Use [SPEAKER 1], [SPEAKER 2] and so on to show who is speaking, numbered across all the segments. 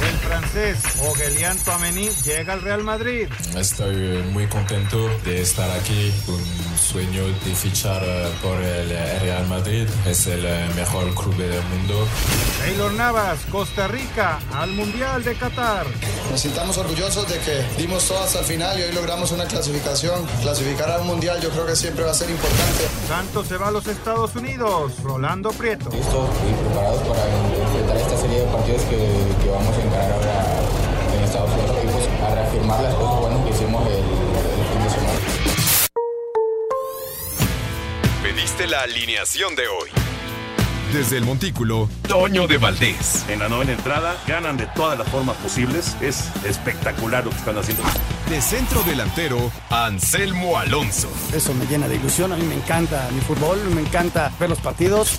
[SPEAKER 1] El francés Aurélien Tchouameni llega al Real Madrid.
[SPEAKER 2] Estoy muy contento de estar aquí. Un sueño de fichar eh, por el Real Madrid. Es el eh, mejor club del mundo.
[SPEAKER 1] Taylor Navas, Costa Rica, al Mundial de Qatar.
[SPEAKER 3] Nos sintamos orgullosos de que dimos todo hasta el final y hoy logramos una clasificación. Clasificar al Mundial yo creo que siempre va a ser importante.
[SPEAKER 1] Santos se va a los Estados Unidos. Rolando Prieto.
[SPEAKER 4] Listos y preparados para esta serie de partidos que, que vamos a encarar ahora en Estados Unidos y pues a reafirmar las cosas buenas que hicimos el, el fin de semana.
[SPEAKER 5] Pediste la alineación de hoy.
[SPEAKER 6] Desde el Montículo,
[SPEAKER 5] Toño de Valdés.
[SPEAKER 7] En la novena entrada ganan de todas las formas posibles. Es espectacular lo que están haciendo.
[SPEAKER 6] De centro delantero, Anselmo Alonso.
[SPEAKER 8] Eso me llena de ilusión. A mí me encanta mi fútbol, me encanta ver los partidos.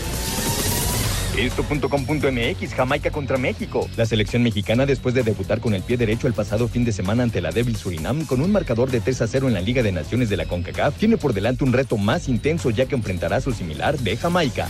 [SPEAKER 9] Esto.com.mx Jamaica contra México. La selección mexicana, después de debutar con el pie derecho el pasado fin de semana ante la débil Surinam, con un marcador de 3 a 0 en la Liga de Naciones de la CONCACAF, tiene por delante un reto más intenso ya que enfrentará a su similar de Jamaica.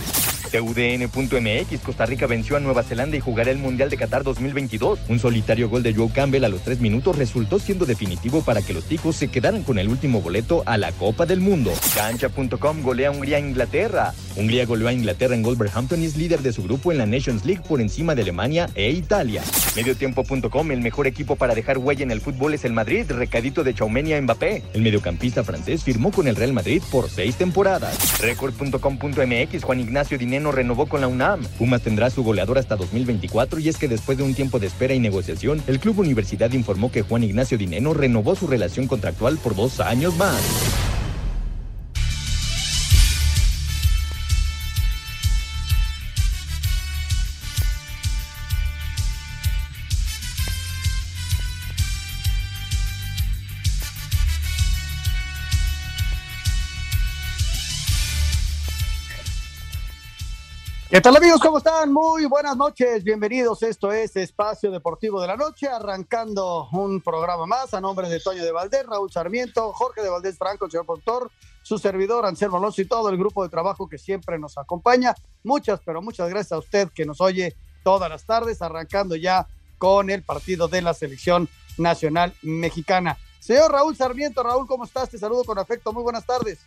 [SPEAKER 9] TUDN.mx Costa Rica venció a Nueva Zelanda y jugará el Mundial de Qatar 2022. Un solitario gol de Joe Campbell a los 3 minutos resultó siendo definitivo para que los ticos se quedaran con el último boleto a la Copa del Mundo. Cancha.com golea Hungría a Inglaterra. Hungría goleó a Inglaterra en Wolverhampton y es líder de su grupo en la Nations League por encima de Alemania e Italia. Mediotiempo.com el mejor equipo para dejar huella en el fútbol es el Madrid, recadito de Chaumenia Mbappé. El mediocampista francés firmó con el Real Madrid por seis temporadas. Record.com.mx Juan Ignacio Dineno renovó con la UNAM. Pumas tendrá su goleador hasta 2024 y es que después de un tiempo de espera y negociación, el Club Universidad informó que Juan Ignacio Dineno renovó su relación contractual por dos años más.
[SPEAKER 8] ¿Qué tal amigos? ¿Cómo están? Muy buenas noches, bienvenidos. Esto es Espacio Deportivo de la Noche, arrancando un programa más a nombre de Toño de Valdés, Raúl Sarmiento, Jorge de Valdés Franco, el señor productor, su servidor Anselmo Alonso y todo el grupo de trabajo que siempre nos acompaña. Muchas, pero muchas gracias a usted que nos oye todas las tardes, arrancando ya con el partido de la selección nacional mexicana. Señor Raúl Sarmiento, Raúl, ¿cómo estás? Te saludo con afecto, muy buenas tardes.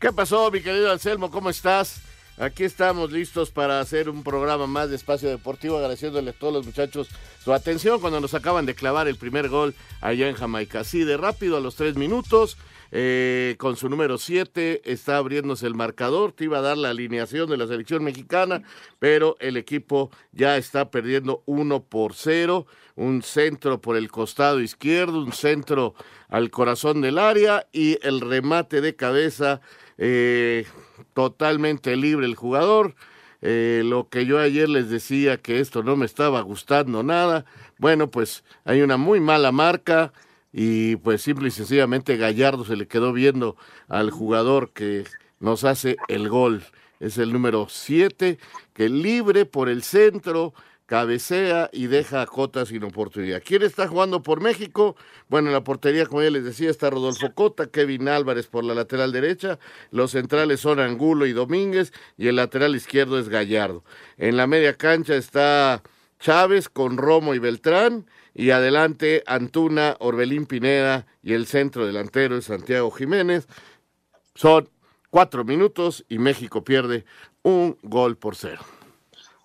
[SPEAKER 10] ¿Qué pasó, mi querido Anselmo? ¿Cómo estás? Aquí estamos listos para hacer un programa más de Espacio Deportivo, agradeciéndole a todos los muchachos su atención cuando nos acaban de clavar el primer gol allá en Jamaica. Así de rápido, a los tres minutos, eh, con su número siete, está abriéndose el marcador. Te iba a dar la alineación de la selección mexicana, pero el equipo ya está perdiendo uno por cero. Un centro por el costado izquierdo, un centro al corazón del área y el remate de cabeza. Eh, totalmente libre el jugador. Eh, lo que yo ayer les decía que esto no me estaba gustando nada. Bueno, pues hay una muy mala marca y pues simple y sencillamente Gallardo se le quedó viendo al jugador que nos hace el gol. Es el número 7, que libre por el centro, cabecea y deja a Cota sin oportunidad. ¿Quién está jugando por México? Bueno, en la portería, como ya les decía, está Rodolfo Cota, Kevin Álvarez por la lateral derecha, los centrales son Angulo y Domínguez y el lateral izquierdo es Gallardo. En la media cancha está Chávez con Romo y Beltrán y adelante Antuna, Orbelín Pineda y el centro delantero es Santiago Jiménez. Son cuatro minutos y México pierde un gol por cero.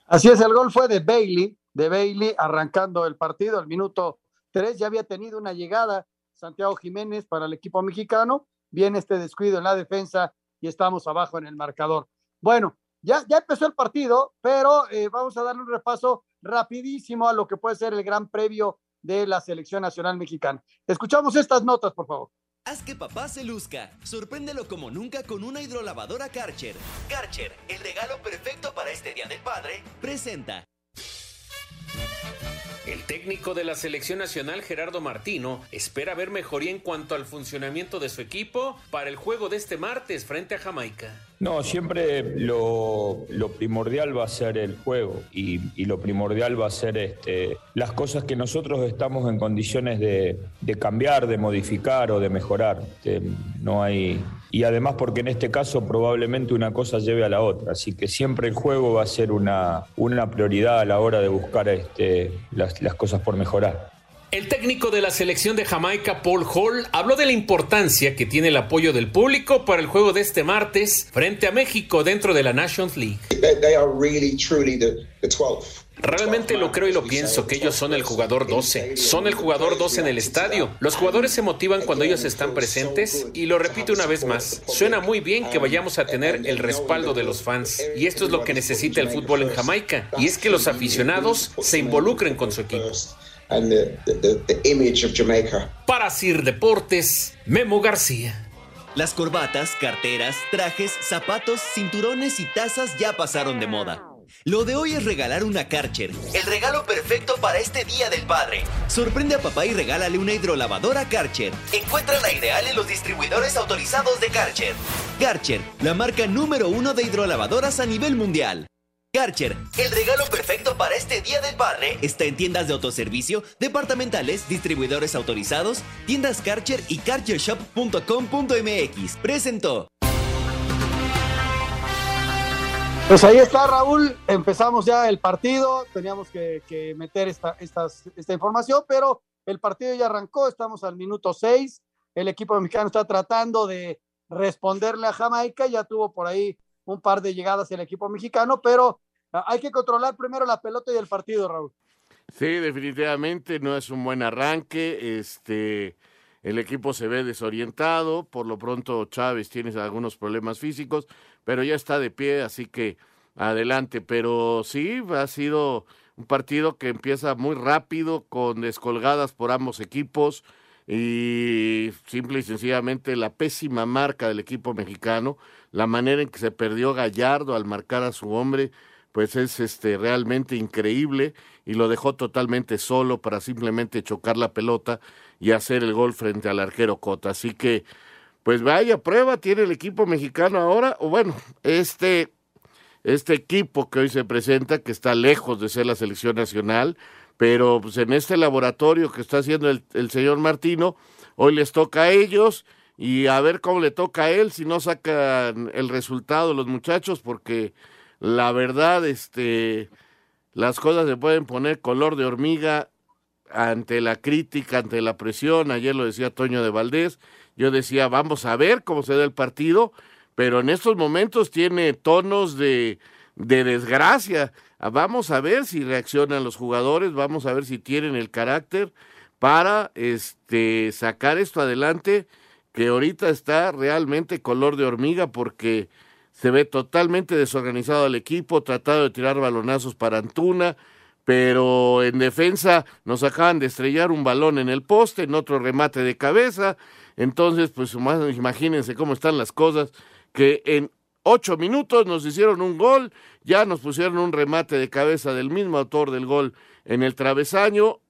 [SPEAKER 8] Así es, el gol fue de Bailey, de Bailey arrancando el partido al minuto 3. Ya había tenido una llegada Santiago Jiménez para el equipo mexicano. Viene este descuido en la defensa y estamos abajo en el marcador. Bueno, ya, ya empezó el partido, pero eh, vamos a darle un repaso rapidísimo a lo que puede ser el gran previo de la selección nacional mexicana. Escuchamos estas notas, por favor.
[SPEAKER 11] Haz que papá se luzca. Sorpréndelo como nunca con una hidrolavadora Karcher. Karcher, el regalo perfecto para este Día del Padre, presenta.
[SPEAKER 12] El técnico de la selección nacional, Gerardo Martino, espera ver mejoría en cuanto al funcionamiento de su equipo para el juego de este martes frente a Jamaica.
[SPEAKER 13] No, siempre lo, lo, primordial va a ser el juego y, lo primordial va a ser este, las cosas que nosotros estamos en condiciones de, de cambiar, de modificar o de mejorar. Este, no hay, y además porque en este caso probablemente una cosa lleve a la otra, así que siempre el juego va a ser una, una prioridad a la hora de buscar este, las, las cosas por mejorar.
[SPEAKER 12] El técnico de la selección de Jamaica, Paul Hall, habló de la importancia que tiene el apoyo del público para el juego de este martes frente a México dentro de la Nations League. Realmente lo creo y lo pienso, que ellos son el jugador 12. Son el jugador 12 en el estadio. Los jugadores se motivan cuando ellos están presentes y lo repito una vez más, suena muy bien que vayamos a tener el respaldo de los fans. Y esto es lo que necesita el fútbol en Jamaica. Y es que los aficionados se involucren con su equipo. Para Sir Deportes, Memo García.
[SPEAKER 11] Las corbatas, carteras, trajes, zapatos, cinturones y tazas ya pasaron de moda. Lo de hoy es regalar una Karcher, el regalo perfecto para este Día del Padre. Sorprende a papá y regálale una hidrolavadora Karcher. Encuentra la ideal en los distribuidores autorizados de Karcher. Karcher, la marca número uno de hidrolavadoras a nivel mundial. Karcher, el regalo perfecto para este Día del Padre, está en tiendas de autoservicio, departamentales, distribuidores autorizados, tiendas Karcher y karchershop.com.mx. Presentó.
[SPEAKER 8] Pues ahí está, Raúl. Empezamos ya el partido. Teníamos que, meter esta, esta información, pero el partido ya arrancó. Estamos al minuto 6. El equipo mexicano está tratando de responderle a Jamaica. Ya tuvo por ahí un par de llegadas el equipo mexicano, pero hay que controlar primero la pelota y el partido, Raúl.
[SPEAKER 10] Sí, definitivamente no es un buen arranque. Este, el equipo se ve desorientado. Por lo pronto, Chávez tiene algunos problemas físicos, pero ya está de pie, así que adelante. Pero sí, ha sido un partido que empieza muy rápido, con descolgadas por ambos equipos y simple y sencillamente la pésima marca del equipo mexicano, la manera en que se perdió Gallardo al marcar a su hombre, pues es este realmente increíble y lo dejó totalmente solo para simplemente chocar la pelota y hacer el gol frente al arquero Cota. Así que, pues vaya prueba tiene el equipo mexicano ahora, o bueno, este, este equipo que hoy se presenta, que está lejos de ser la selección nacional, pero pues en este laboratorio que está haciendo el, el señor Martino, hoy les toca a ellos y a ver cómo le toca a él si no sacan el resultado los muchachos, porque la verdad, este, las cosas se pueden poner color de hormiga ante la crítica, ante la presión. Ayer lo decía Toño de Valdés. Yo decía, vamos a ver cómo se da el partido, pero en estos momentos tiene tonos de, de desgracia. Vamos a ver si reaccionan los jugadores, vamos a ver si tienen el carácter para este sacar esto adelante, que ahorita está realmente color de hormiga porque se ve totalmente desorganizado el equipo, tratado de tirar balonazos para Antuna, pero en defensa nos acaban de estrellar un balón en el poste, en otro remate de cabeza, entonces pues imagínense cómo están las cosas, que en ocho minutos nos hicieron un gol, ya nos pusieron un remate de cabeza del mismo autor del gol en el travesaño,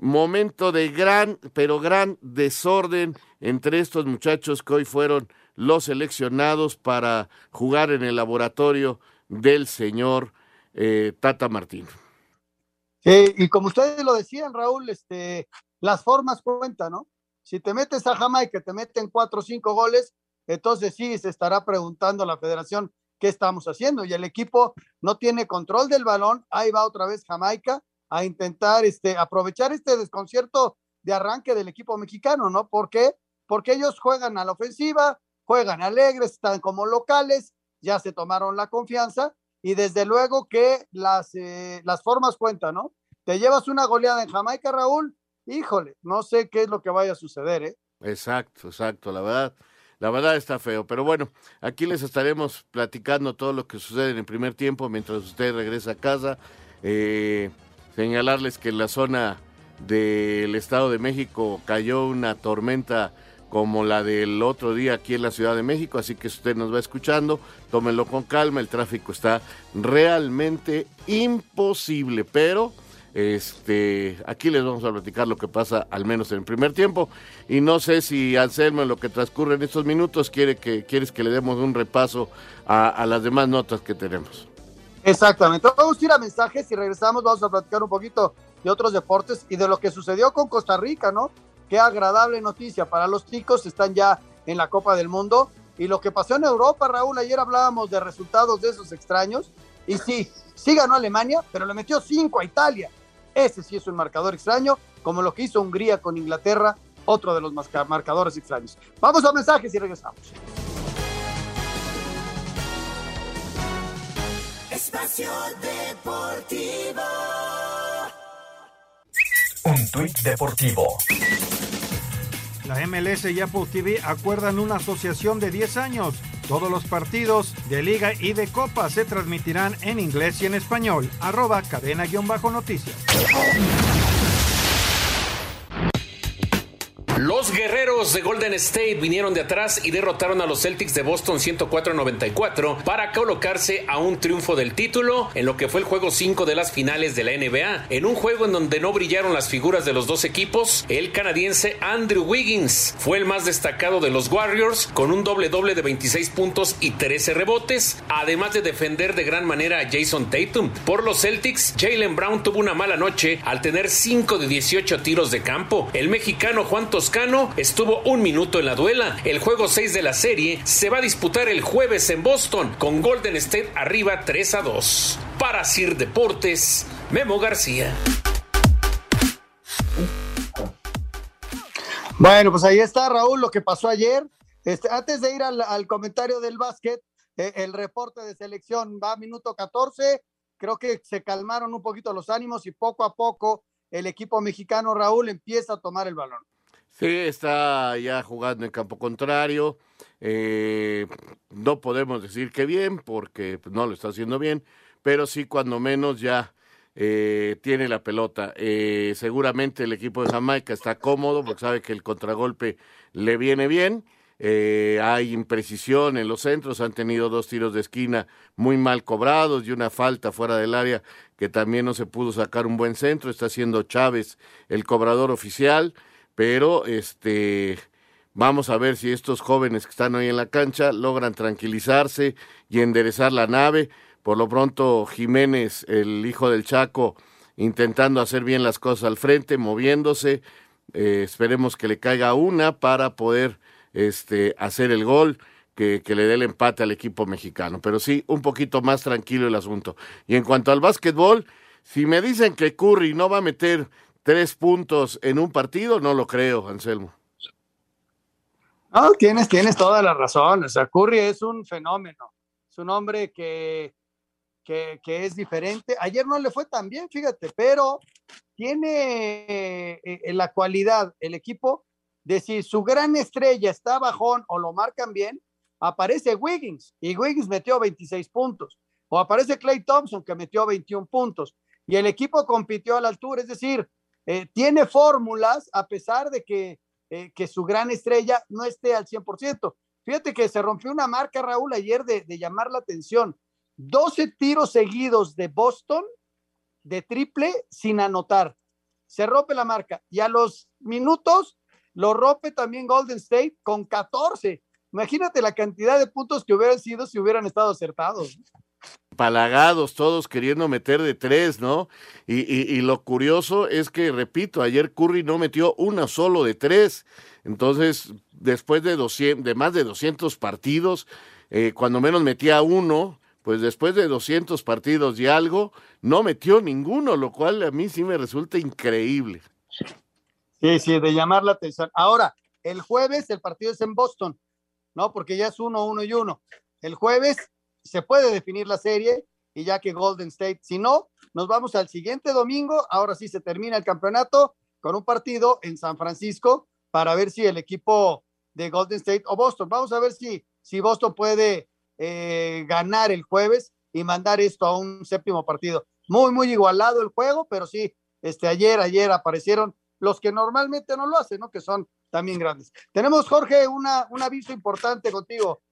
[SPEAKER 10] momento de gran, pero gran desorden entre estos muchachos que hoy fueron los seleccionados para jugar en el laboratorio del señor eh, Tata Martín.
[SPEAKER 8] Y como ustedes lo decían, Raúl, este, las formas cuentan, ¿no? Si te metes a Jamaica, te meten cuatro o cinco goles, entonces sí se estará preguntando la federación qué estamos haciendo. Y el equipo no tiene control del balón, ahí va otra vez Jamaica a intentar este, aprovechar este desconcierto de arranque del equipo mexicano, ¿no? ¿Por qué? Porque ellos juegan a la ofensiva, juegan alegres, están como locales, ya se tomaron la confianza y desde luego que las, eh, las formas cuentan, ¿no? Te llevas una goleada en Jamaica, Raúl, híjole, no sé qué es lo que vaya a suceder, ¿eh?
[SPEAKER 10] Exacto, exacto, la verdad. La verdad está feo, pero bueno, aquí les estaremos platicando todo lo que sucede en el primer tiempo mientras usted regresa a casa. Eh, señalarles que en la zona del Estado de México cayó una tormenta como la del otro día aquí en la Ciudad de México, así que si usted nos va escuchando, tómenlo con calma, el tráfico está realmente imposible, pero este, aquí les vamos a platicar lo que pasa al menos en el primer tiempo y no sé si Anselmo en lo que transcurre en estos minutos quiere que quieres que le demos un repaso a, a las demás notas que tenemos.
[SPEAKER 8] Exactamente. Vamos a ir a mensajes y regresamos, vamos a platicar un poquito de otros deportes y de lo que sucedió con Costa Rica, ¿no? Qué agradable noticia para los chicos, están ya en la Copa del Mundo. Y lo que pasó en Europa, Raúl, ayer hablábamos de resultados de esos extraños. Y sí, sí ganó Alemania, pero le metió cinco a Italia. Ese sí es un marcador extraño, como lo que hizo Hungría con Inglaterra, otro de los marcadores extraños. Vamos a mensajes y regresamos.
[SPEAKER 14] Espacio Deportivo.
[SPEAKER 15] Un tuit deportivo.
[SPEAKER 1] La MLS y Apple TV acuerdan una asociación de 10 años. Todos los partidos de liga y de copa se transmitirán en inglés y en español. Arroba cadena-noticias.
[SPEAKER 12] Los guerreros de Golden State vinieron de atrás y derrotaron a los Celtics de Boston 104-94 para colocarse a un triunfo del título en lo que fue el juego 5 de las finales de la NBA. En un juego en donde no brillaron las figuras de los dos equipos, el canadiense Andrew Wiggins fue el más destacado de los Warriors con un doble doble de 26 puntos y 13 rebotes, además de defender de gran manera a Jason Tatum. Por los Celtics, Jalen Brown tuvo una mala noche al tener 5 de 18 tiros de campo. El mexicano Juan Toscano estuvo un minuto en la duela. El juego 6 de la serie se va a disputar el jueves en Boston con Golden State arriba 3 a 2. Para Sir Deportes, Memo García.
[SPEAKER 8] Bueno, pues ahí está Raúl lo que pasó ayer. Este, antes de ir al, comentario del básquet, eh, el reporte de selección va a minuto 14. Creo que se calmaron un poquito los ánimos y poco a poco el equipo mexicano Raúl empieza a tomar el balón.
[SPEAKER 10] Sí, está ya jugando en campo contrario. Eh, no podemos decir que bien, porque no lo está haciendo bien, pero sí cuando menos ya eh, tiene la pelota. Eh, seguramente el equipo de Jamaica está cómodo porque sabe que el contragolpe le viene bien. Eh, hay imprecisión en los centros, han tenido dos tiros de esquina muy mal cobrados y una falta fuera del área que también no se pudo sacar un buen centro. Está siendo Chávez el cobrador oficial pero este vamos a ver si estos jóvenes que están hoy en la cancha logran tranquilizarse y enderezar la nave. Por lo pronto Jiménez, el hijo del Chaco, intentando hacer bien las cosas al frente, moviéndose. Eh, esperemos que le caiga una para poder este, hacer el gol. Que, que, le dé el empate al equipo mexicano. Pero sí, un poquito más tranquilo el asunto. Y en cuanto al básquetbol, si me dicen que Curry no va a meter tres puntos en un partido, no lo creo, Anselmo.
[SPEAKER 8] No, tienes, tienes toda la razón. O sea, Curry es un fenómeno. Es un hombre que, que, que es diferente. Ayer no le fue tan bien, fíjate, pero tiene eh, la cualidad, el equipo, de si su gran estrella está bajón o lo marcan bien, aparece Wiggins y Wiggins metió 26 puntos. O aparece Clay Thompson que metió 21 puntos. Y el equipo compitió a la altura, es decir, eh, tiene fórmulas a pesar de que, eh, que, su gran estrella no esté al 100%. Fíjate que se rompió una marca, Raúl, ayer de, de llamar la atención. 12 tiros seguidos de Boston de triple sin anotar. Se rompe la marca y a los minutos lo rompe también Golden State con 14. Imagínate la cantidad de puntos que hubieran sido si hubieran estado acertados
[SPEAKER 10] palagados, todos queriendo meter de tres, ¿no? Y, lo curioso es que, repito, ayer Curry no metió una solo de tres. Entonces, después de, 200, de más de 200 partidos, eh, cuando menos metía uno, pues después de 200 partidos y algo, no metió ninguno, lo cual a mí sí me resulta increíble.
[SPEAKER 8] Sí, sí, de llamar la atención. Ahora, el jueves el partido es en Boston, ¿no? Porque ya es uno, uno y uno. El jueves se puede definir la serie y ya que Golden State, si no, nos vamos al siguiente domingo, ahora sí se termina el campeonato con un partido en San Francisco para ver si el equipo de Golden State o Boston. Vamos a ver si, si Boston puede eh, ganar el jueves y mandar esto a un séptimo partido. Muy, muy igualado el juego, pero sí, este, ayer, ayer aparecieron los que normalmente no lo hacen, ¿no? Que son también grandes. Tenemos, Jorge, una, un aviso importante contigo.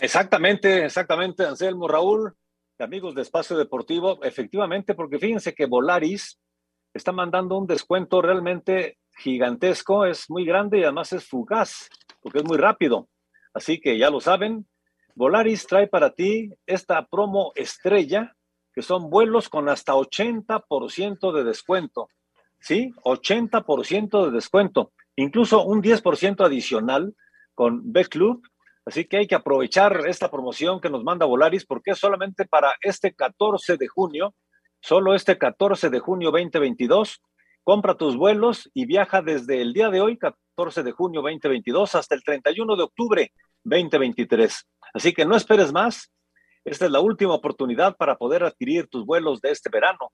[SPEAKER 16] Exactamente, exactamente, Anselmo Raúl, amigos de Espacio Deportivo, efectivamente, porque fíjense que Volaris está mandando un descuento realmente gigantesco, es muy grande y además es fugaz, porque es muy rápido. Así que ya lo saben, Volaris trae para ti esta promo estrella, que son vuelos con hasta 80% de descuento. ¿Sí? 80% de descuento, incluso un 10% adicional con B Club. Así que hay que aprovechar esta promoción que nos manda Volaris porque es solamente para este 14 de junio, solo este 14 de junio 2022. Compra tus vuelos y viaja desde el día de hoy, 14 de junio 2022, hasta el 31 de octubre 2023. Así que no esperes más. Esta es la última oportunidad para poder adquirir tus vuelos de este verano.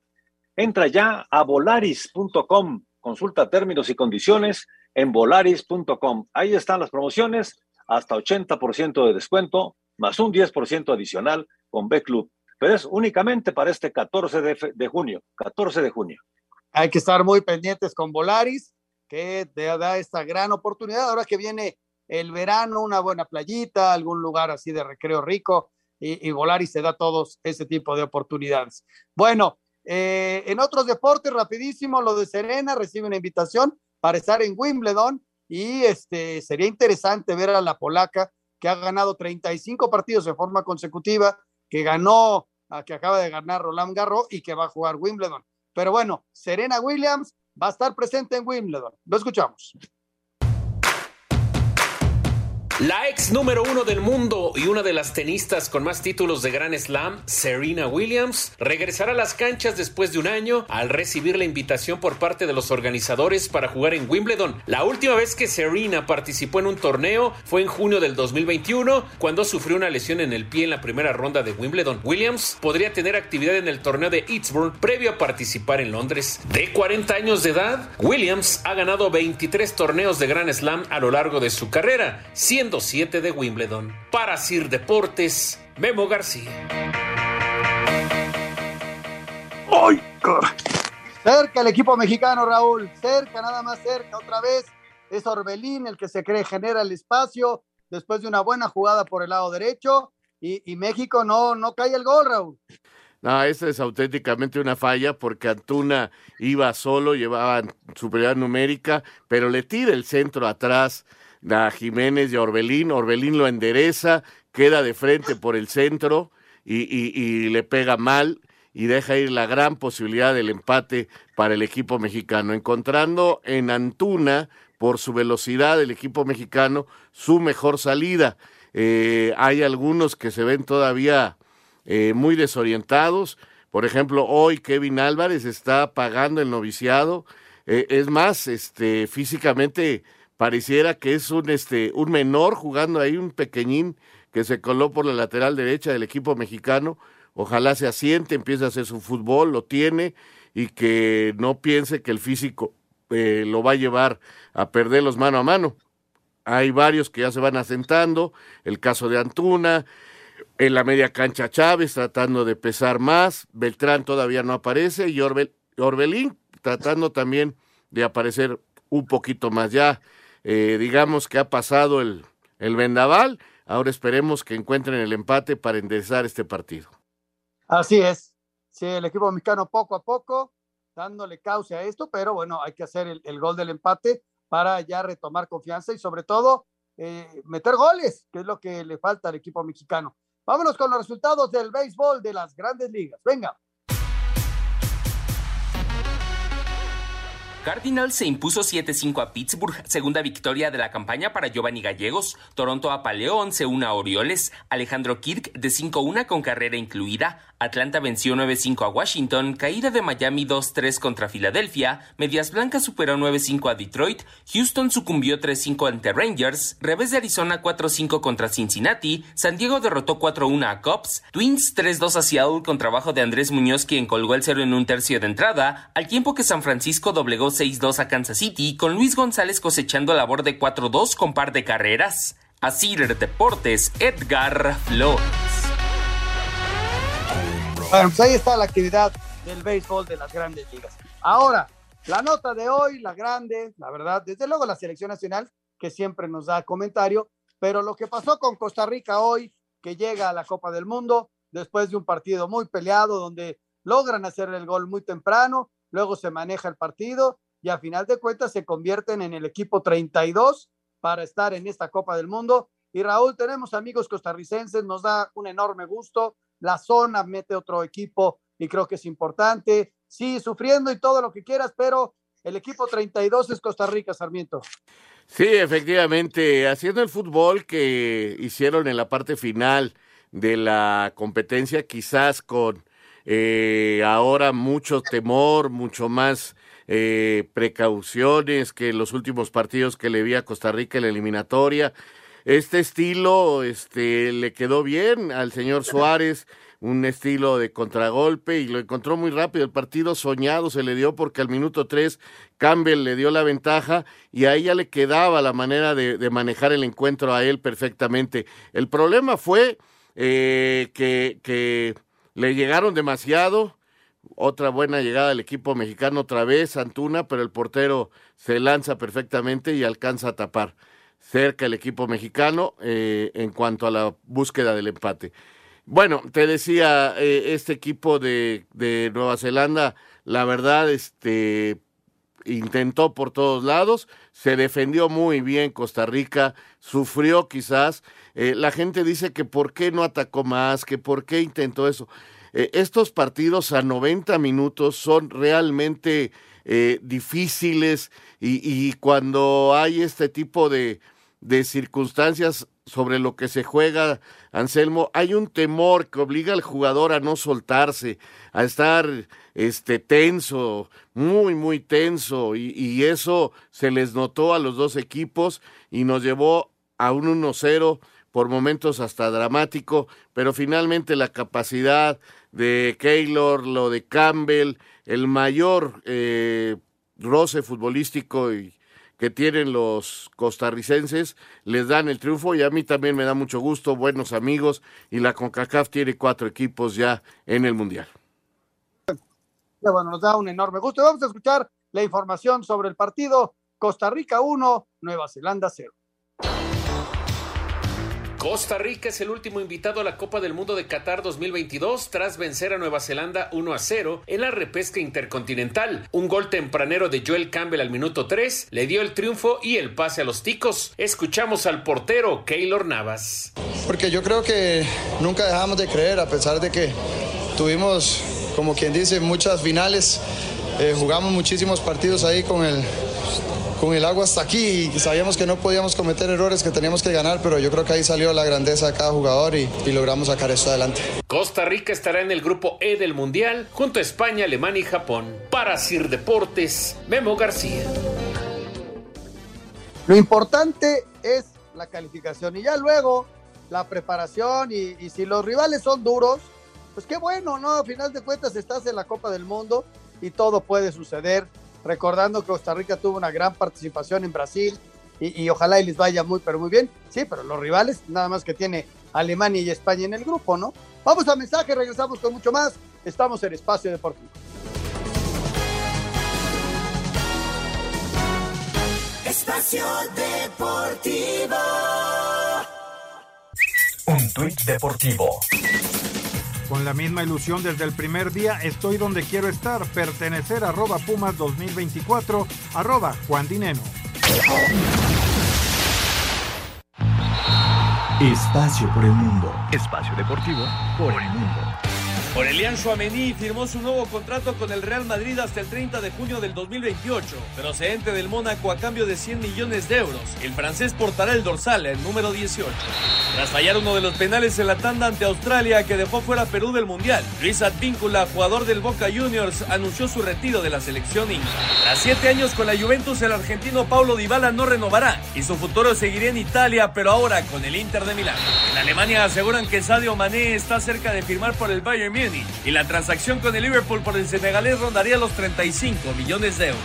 [SPEAKER 16] Entra ya a volaris.com, consulta términos y condiciones en volaris.com. Ahí están las promociones, hasta 80% de descuento, más un 10% adicional con B Club. Pero es únicamente para este 14 de, junio, 14 de junio.
[SPEAKER 8] Hay que estar muy pendientes con Volaris, que te da esta gran oportunidad. Ahora que viene el verano, una buena playita, algún lugar así de recreo rico, y, y Volaris te da todos ese tipo de oportunidades. Bueno, eh, en otros deportes, rapidísimo, lo de Serena recibe una invitación para estar en Wimbledon y este sería interesante ver a la polaca que ha ganado 35 partidos de forma consecutiva, que ganó, que acaba de ganar Roland Garros y que va a jugar Wimbledon. Pero bueno, Serena Williams va a estar presente en Wimbledon. Lo escuchamos.
[SPEAKER 12] La ex número uno del mundo y una de las tenistas con más títulos de Grand Slam, Serena Williams, regresará a las canchas después de un año al recibir la invitación por parte de los organizadores para jugar en Wimbledon. La última vez que Serena participó en un torneo fue en junio del 2021, cuando sufrió una lesión en el pie en la primera ronda de Wimbledon. Williams podría tener actividad en el torneo de Eastbourne previo a participar en Londres. De 40 años de edad, Williams ha ganado 23 torneos de Grand Slam a lo largo de su carrera, siendo 7 de Wimbledon. Para Sir Deportes, Memo García.
[SPEAKER 8] ¡Ay, Cerca el equipo mexicano, Raúl. Cerca, nada más cerca, otra vez. Es Orbelín el que se cree genera el espacio después de una buena jugada por el lado derecho. Y, y México no, no cae el gol, Raúl.
[SPEAKER 10] No, esa es auténticamente una falla porque Antuna iba solo, llevaba superioridad numérica, pero le tira el centro atrás a Jiménez y a Orbelín. Orbelín lo endereza, queda de frente por el centro y, y, le pega mal y deja ir la gran posibilidad del empate para el equipo mexicano, encontrando en Antuna, por su velocidad, el equipo mexicano, su mejor salida. Eh, hay algunos que se ven todavía eh, muy desorientados. Por ejemplo, hoy Kevin Álvarez está pagando el noviciado. Eh, es más, este, físicamente pareciera que es un, este, un menor jugando ahí, un pequeñín que se coló por la lateral derecha del equipo mexicano. Ojalá se asiente, empiece a hacer su fútbol, lo tiene y que no piense que el físico eh, lo va a llevar a perderlos mano a mano. Hay varios que ya se van asentando, el caso de Antuna, en la media cancha Chávez tratando de pesar más, Beltrán todavía no aparece y Orbel, Orbelín tratando también de aparecer un poquito más ya eh, digamos que ha pasado el, el vendaval, ahora esperemos que encuentren el empate para enderezar este partido.
[SPEAKER 8] Así es, sí, el equipo mexicano poco a poco dándole cauce a esto, pero bueno, hay que hacer el, el gol del empate para ya retomar confianza y sobre todo eh, meter goles, que es lo que le falta al equipo mexicano. Vámonos con los resultados del béisbol de las grandes ligas. Venga.
[SPEAKER 17] Cardinals se impuso 7-5 a Pittsburgh, segunda victoria de la campaña para Giovanni Gallegos. Toronto apaleó 11-1 a Orioles. Alejandro Kirk de 5-1 con carrera incluida. Atlanta venció 9-5 a Washington. Caída de Miami 2-3 contra Filadelfia. Medias Blancas superó 9-5 a Detroit. Houston sucumbió 3-5 ante Rangers. Revés de Arizona 4-5 contra Cincinnati. San Diego derrotó 4-1 a Cubs. Twins 3-2 a Seattle con trabajo de Andrés Muñoz quien colgó el cero en un tercio de entrada. Al tiempo que San Francisco doblegó 6-2 a Kansas City, con Luis González cosechando labor de 4-2 con par de carreras. Así Deportes, Edgar Flores.
[SPEAKER 8] Bueno, pues ahí está la actividad del béisbol de las grandes ligas. Ahora, la nota de hoy, la grande, la verdad, desde luego la selección nacional, que siempre nos da comentario, pero lo que pasó con Costa Rica hoy, que llega a la Copa del Mundo, después de un partido muy peleado, donde logran hacer el gol muy temprano, luego se maneja el partido y a final de cuentas se convierten en el equipo 32 para estar en esta Copa del Mundo. Y Raúl, tenemos amigos costarricenses, nos da un enorme gusto. La zona mete otro equipo y creo que es importante. Sí, sufriendo y todo lo que quieras, pero el equipo 32 es Costa Rica, Sarmiento.
[SPEAKER 10] Sí, efectivamente, haciendo el fútbol que hicieron en la parte final de la competencia, quizás con eh, ahora mucho temor, mucho más eh, precauciones que los últimos partidos que le vi a Costa Rica en la eliminatoria. Este estilo este, le quedó bien al señor Suárez, un estilo de contragolpe y lo encontró muy rápido. El partido soñado se le dio porque al minuto tres Campbell le dio la ventaja y a ella le quedaba la manera de, manejar el encuentro a él perfectamente. El problema fue eh, que, que le llegaron demasiado. Otra buena llegada del equipo mexicano otra vez, Antuna, pero el portero se lanza perfectamente y alcanza a tapar cerca el equipo mexicano eh, en cuanto a la búsqueda del empate. Bueno, te decía, eh, este equipo de, de, Nueva Zelanda, la verdad, este intentó por todos lados, se defendió muy bien Costa Rica, sufrió quizás. Eh, la gente dice que por qué no atacó más, que por qué intentó eso. estos partidos a 90 minutos son realmente difíciles y, cuando hay este tipo de, de circunstancias sobre lo que se juega, Anselmo, hay un temor que obliga al jugador a no soltarse, a estar este tenso, muy, muy tenso, y, y eso se les notó a los dos equipos y nos llevó a un 1-0 por momentos hasta dramático, pero finalmente la capacidad de Keylor, lo de Campbell, el mayor eh, roce futbolístico que tienen los costarricenses les dan el triunfo y a mí también me da mucho gusto, buenos amigos y la CONCACAF tiene cuatro equipos ya en el Mundial.
[SPEAKER 8] Bueno, nos da un enorme gusto. Vamos a escuchar la información sobre el partido Costa Rica 1, Nueva Zelanda 0.
[SPEAKER 12] Costa Rica es el último invitado a la Copa del Mundo de Qatar 2022 tras vencer a Nueva Zelanda 1 a 0 en la repesca intercontinental. Un gol tempranero de Joel Campbell al minuto 3 le dio el triunfo y el pase a los ticos. Escuchamos al portero Keylor Navas.
[SPEAKER 3] Porque yo creo que nunca dejamos de creer a pesar de que tuvimos, como quien dice, muchas finales. Eh, jugamos muchísimos partidos ahí con el, con el agua hasta aquí y sabíamos que no podíamos cometer errores, que teníamos que ganar, pero yo creo que ahí salió la grandeza de cada jugador y, logramos sacar esto adelante.
[SPEAKER 12] Costa Rica estará en el grupo E del Mundial junto a España, Alemania y Japón. Para Sir Deportes, Memo García.
[SPEAKER 8] Lo importante es la calificación y ya luego la preparación y, y si los rivales son duros, pues qué bueno, ¿no? A final de cuentas estás en la Copa del Mundo y todo puede suceder recordando que Costa Rica tuvo una gran participación en Brasil y, ojalá y les vaya muy, pero muy bien. Sí, pero los rivales, nada más que tiene Alemania y España en el grupo, ¿no? Vamos a mensaje, regresamos con mucho más. Estamos en Espacio Deportivo.
[SPEAKER 14] Espacio Deportivo.
[SPEAKER 15] Un tuit deportivo.
[SPEAKER 1] Con la misma ilusión desde el primer día, estoy donde quiero estar, pertenecer a arroba Pumas 2024, arroba Juan Dineno.
[SPEAKER 15] Espacio por el mundo. Espacio deportivo por el mundo.
[SPEAKER 18] Aurelian Chouameni firmó su nuevo contrato con el Real Madrid hasta el 30 de junio del 2028, procedente del Mónaco a cambio de 100 millones de euros. El francés portará el dorsal, el número 18. Tras fallar uno de los penales en la tanda ante Australia que dejó fuera Perú del Mundial, Luis Advíncula, jugador del Boca Juniors, anunció su retiro de la selección inca. Tras siete años con la Juventus, el argentino Paulo Dybala no renovará y su futuro seguiría en Italia, pero ahora con el Inter de Milán. En Alemania aseguran que Sadio Mané está cerca de firmar por el Bayern Y la transacción con el Liverpool por el senegalés rondaría los 35 millones de euros.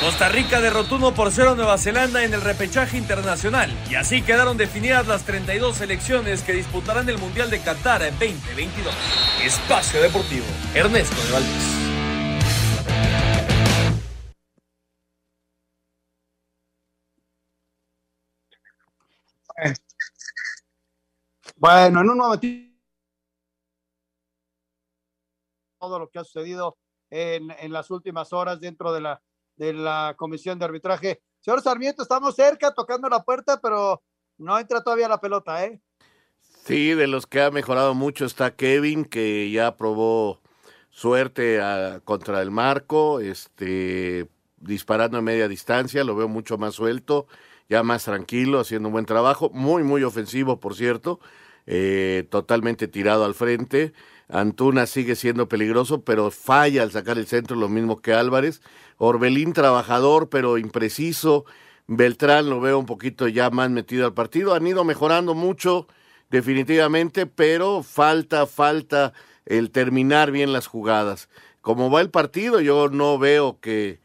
[SPEAKER 18] Costa Rica derrotó 1 por 0 a Nueva Zelanda en el repechaje internacional y así quedaron definidas las 32 selecciones que disputarán el Mundial de Qatar en 2022. Espacio Deportivo, Ernesto de Valdés.
[SPEAKER 8] Bueno, en un todo lo que ha sucedido en, en, las últimas horas dentro de la, de la comisión de arbitraje. Señor Sarmiento, estamos cerca, tocando la puerta, pero no entra todavía la pelota, ¿eh?
[SPEAKER 10] Sí, de los que ha mejorado mucho está Kevin, que ya probó suerte a, contra el marco, este, disparando a media distancia, lo veo mucho más suelto, ya más tranquilo, haciendo un buen trabajo, muy, muy ofensivo, por cierto, eh, totalmente tirado al frente. Antuna sigue siendo peligroso, pero falla al sacar el centro, lo mismo que Álvarez. Orbelín trabajador, pero impreciso. Beltrán lo veo un poquito ya más metido al partido. Han ido mejorando mucho, definitivamente, pero falta, falta el terminar bien las jugadas. Como va el partido, yo no veo que,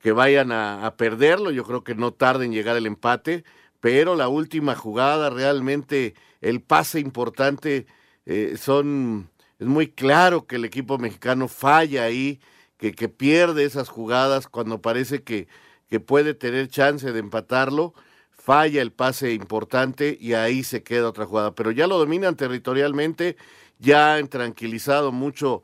[SPEAKER 10] que vayan a, perderlo. Yo creo que no tarde en llegar el empate, pero la última jugada, realmente el pase importante, eh, son es muy claro que el equipo mexicano falla ahí, que, que pierde esas jugadas cuando parece que, que puede tener chance de empatarlo, falla el pase importante y ahí se queda otra jugada. Pero ya lo dominan territorialmente, ya han tranquilizado mucho,